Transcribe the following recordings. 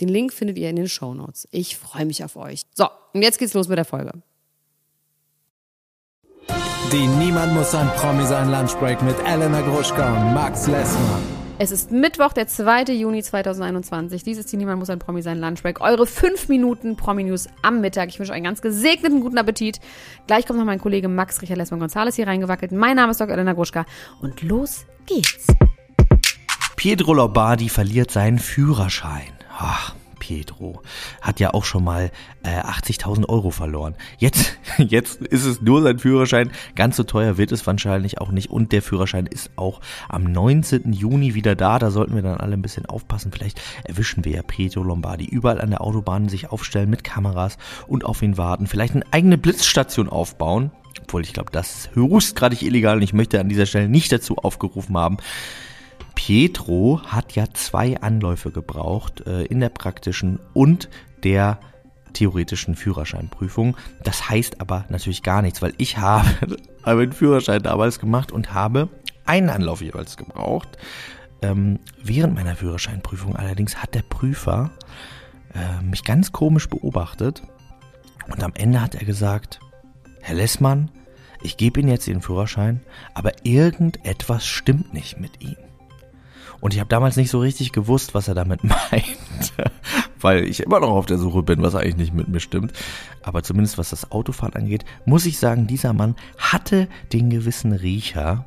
Den Link findet ihr in den Show Notes. Ich freue mich auf euch. So, und jetzt geht's los mit der Folge. Die Niemand muss ein Promi sein Lunchbreak mit Elena Gruschka und Max Lessmann. Es ist Mittwoch, der 2. Juni 2021. Dies ist die Niemand muss ein Promi sein Lunchbreak. Eure 5 Minuten Promi-News am Mittag. Ich wünsche euch einen ganz gesegneten guten Appetit. Gleich kommt noch mein Kollege Max Richard Lessmann Gonzales hier reingewackelt. Mein Name ist Dr. Elena Gruschka und los geht's. Pietro Lombardi verliert seinen Führerschein. Ach, Pietro hat ja auch schon mal äh, 80.000 Euro verloren. Jetzt, jetzt ist es nur sein Führerschein. Ganz so teuer wird es wahrscheinlich auch nicht. Und der Führerschein ist auch am 19. Juni wieder da. Da sollten wir dann alle ein bisschen aufpassen. Vielleicht erwischen wir ja Pietro Lombardi überall an der Autobahn sich aufstellen mit Kameras und auf ihn warten. Vielleicht eine eigene Blitzstation aufbauen. Obwohl ich glaube, das ist höchstgradig illegal und ich möchte an dieser Stelle nicht dazu aufgerufen haben. Pietro hat ja zwei Anläufe gebraucht äh, in der praktischen und der theoretischen Führerscheinprüfung. Das heißt aber natürlich gar nichts, weil ich habe meinen Führerschein damals gemacht und habe einen Anlauf jeweils gebraucht. Ähm, während meiner Führerscheinprüfung allerdings hat der Prüfer äh, mich ganz komisch beobachtet und am Ende hat er gesagt, Herr Lessmann, ich gebe Ihnen jetzt Ihren Führerschein, aber irgendetwas stimmt nicht mit ihm. Und ich habe damals nicht so richtig gewusst, was er damit meint, weil ich immer noch auf der Suche bin, was eigentlich nicht mit mir stimmt. Aber zumindest was das Autofahren angeht, muss ich sagen, dieser Mann hatte den gewissen Riecher,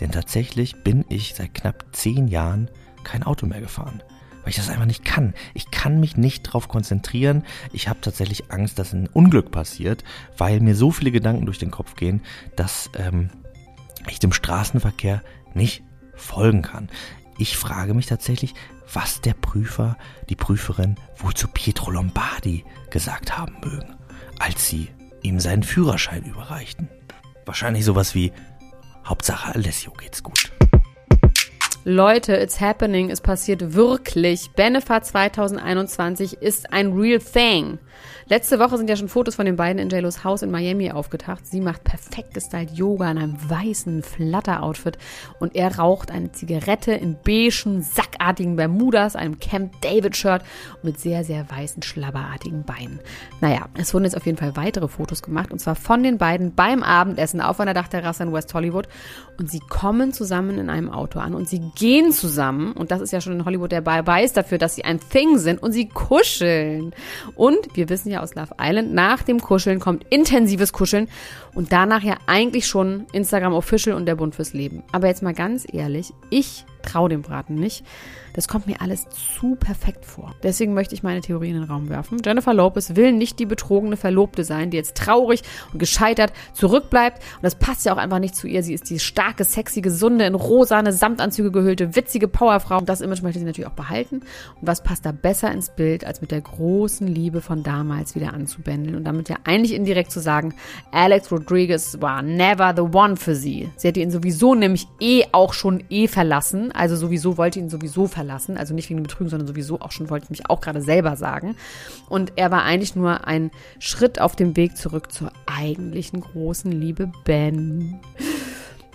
denn tatsächlich bin ich seit knapp zehn Jahren kein Auto mehr gefahren weil ich das einfach nicht kann. Ich kann mich nicht darauf konzentrieren. Ich habe tatsächlich Angst, dass ein Unglück passiert, weil mir so viele Gedanken durch den Kopf gehen, dass ähm, ich dem Straßenverkehr nicht folgen kann. Ich frage mich tatsächlich, was der Prüfer, die Prüferin wohl zu Pietro Lombardi gesagt haben mögen, als sie ihm seinen Führerschein überreichten. Wahrscheinlich sowas wie Hauptsache Alessio geht's gut. Leute, it's happening, es passiert wirklich. Benefa 2021 ist ein real thing. Letzte Woche sind ja schon Fotos von den beiden in JLo's Haus in Miami aufgetaucht. Sie macht perfekt gestylt Yoga in einem weißen Flutter-Outfit und er raucht eine Zigarette in beigen, sackartigen Bermudas, einem Camp David-Shirt und mit sehr, sehr weißen, schlabberartigen Beinen. Naja, es wurden jetzt auf jeden Fall weitere Fotos gemacht und zwar von den beiden beim Abendessen auf einer Dachterrasse in West Hollywood und sie kommen zusammen in einem Auto an und sie gehen zusammen und das ist ja schon in Hollywood der Beweis dafür, dass sie ein Thing sind und sie kuscheln. Und wir wissen ja aus Love Island. Nach dem Kuscheln kommt intensives Kuscheln und danach ja eigentlich schon Instagram Official und der Bund fürs Leben. Aber jetzt mal ganz ehrlich, ich traue dem Braten nicht. Das kommt mir alles zu perfekt vor. Deswegen möchte ich meine Theorie in den Raum werfen. Jennifer Lopez will nicht die betrogene Verlobte sein, die jetzt traurig und gescheitert zurückbleibt. Und das passt ja auch einfach nicht zu ihr. Sie ist die starke, sexy, gesunde, in rosane Samtanzüge gehüllte, witzige Powerfrau. Und das Image möchte sie natürlich auch behalten. Und was passt da besser ins Bild, als mit der großen Liebe von damals wieder anzubändeln und damit ja eigentlich indirekt zu sagen, Alex Rodriguez war never the one für sie. Sie hätte ihn sowieso nämlich eh auch schon eh verlassen. Also sowieso wollte ihn sowieso verlassen. Also nicht wegen Betrügen, sondern sowieso auch schon, wollte ich mich auch gerade selber sagen. Und er war eigentlich nur ein Schritt auf dem Weg zurück zur eigentlichen großen Liebe Ben.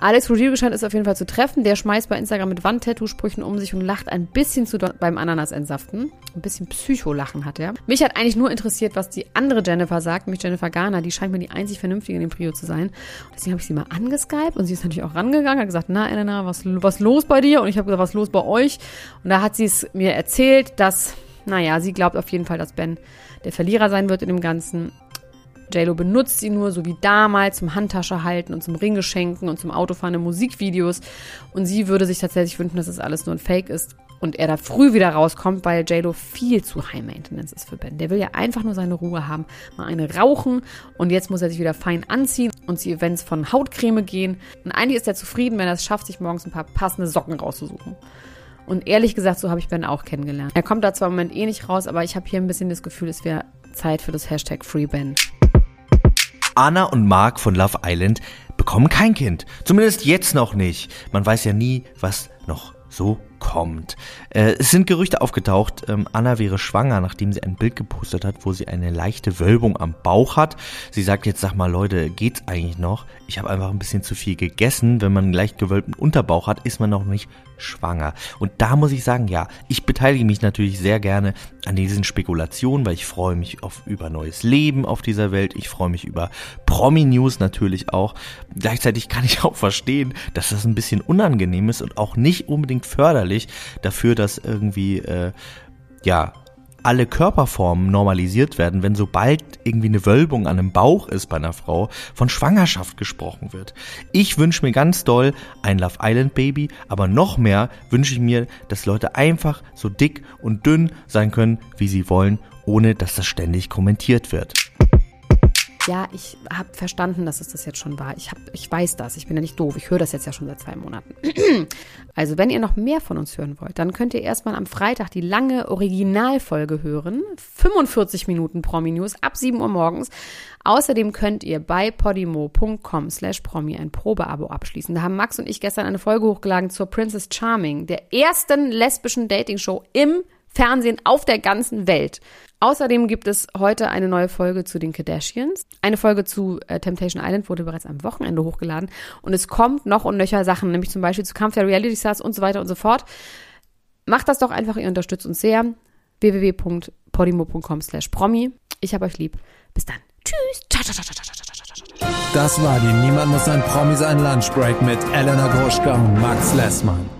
Alex Rodriguez scheint es auf jeden Fall zu treffen. Der schmeißt bei Instagram mit Wandtattoo-Sprüchen um sich und lacht ein bisschen zu beim Ananas-Entsaften. Ein bisschen Psycholachen hat er. Mich hat eigentlich nur interessiert, was die andere Jennifer sagt, nämlich Jennifer Garner. Die scheint mir die einzig Vernünftige in dem Trio zu sein. Deswegen habe ich sie mal angeskypt und sie ist natürlich auch rangegangen, hat gesagt, na Elena, was, was los bei dir? Und ich habe gesagt, was los bei euch? Und da hat sie es mir erzählt, dass, naja, sie glaubt auf jeden Fall, dass Ben der Verlierer sein wird in dem Ganzen. JLo benutzt sie nur, so wie damals, zum Handtasche halten und zum Ringgeschenken und zum Autofahren in Musikvideos. Und sie würde sich tatsächlich wünschen, dass das alles nur ein Fake ist. und er da früh wieder rauskommt, weil JLo viel zu High Maintenance ist für Ben. Der will ja einfach nur seine Ruhe haben, mal eine rauchen und jetzt muss er sich wieder fein anziehen und zu Events von Hautcreme gehen. Und eigentlich ist er zufrieden, wenn er es schafft, sich morgens ein paar passende Socken rauszusuchen. Und ehrlich gesagt, so habe ich Ben auch kennengelernt. Er kommt da zwar im Moment eh nicht raus, aber ich habe hier ein bisschen das Gefühl, es wäre Zeit für das Hashtag FreeBen. Anna und Mark von Love Island bekommen kein Kind. Zumindest jetzt noch nicht. Man weiß ja nie, was noch so kommt. Äh, es sind Gerüchte aufgetaucht, ähm, Anna wäre schwanger, nachdem sie ein Bild gepostet hat, wo sie eine leichte Wölbung am Bauch hat. Sie sagt jetzt, sag mal Leute, geht's eigentlich noch? Ich habe einfach ein bisschen zu viel gegessen. Wenn man einen leicht gewölbten Unterbauch hat, ist man noch nicht schwanger. Und da muss ich sagen, ja, ich beteilige mich natürlich sehr gerne an diesen Spekulationen, weil ich freue mich auf über neues Leben auf dieser Welt. Ich freue mich über Promi-News natürlich auch. Gleichzeitig kann ich auch verstehen, dass das ein bisschen unangenehm ist und auch nicht unbedingt förderlich dafür, dass irgendwie äh, ja alle Körperformen normalisiert werden, wenn sobald irgendwie eine Wölbung an einem Bauch ist bei einer Frau, von Schwangerschaft gesprochen wird. Ich wünsche mir ganz doll ein Love Island Baby, aber noch mehr wünsche ich mir, dass Leute einfach so dick und dünn sein können, wie sie wollen, ohne dass das ständig kommentiert wird ja, ich habe verstanden, dass es das jetzt schon war. Ich, hab, ich weiß das. Ich bin ja nicht doof. Ich höre das jetzt ja schon seit zwei Monaten. also, wenn ihr noch mehr von uns hören wollt, dann könnt ihr erstmal am Freitag die lange Originalfolge hören. 45 Minuten Promi-News ab 7 Uhr morgens. Außerdem könnt ihr bei podimo.com slash promi ein Probeabo abschließen. Da haben Max und ich gestern eine Folge hochgeladen zur Princess Charming, der ersten lesbischen Dating-Show im Fernsehen auf der ganzen Welt. Außerdem gibt es heute eine neue Folge zu den Kardashians. Eine Folge zu äh, Temptation Island wurde bereits am Wochenende hochgeladen. Und es kommt noch und nöcher Sachen, nämlich zum Beispiel zu Kampf der Reality Stars und so weiter und so fort. Macht das doch einfach, ihr unterstützt uns sehr. www.podimo.com slash promi. Ich hab euch lieb. Bis dann. Tschüss. Ciao, ciao, ciao, ciao, ciao, ciao, Das war die Niemand muss ein Promi sein Lunchbreak mit Elena Gruschka und Max Lessmann.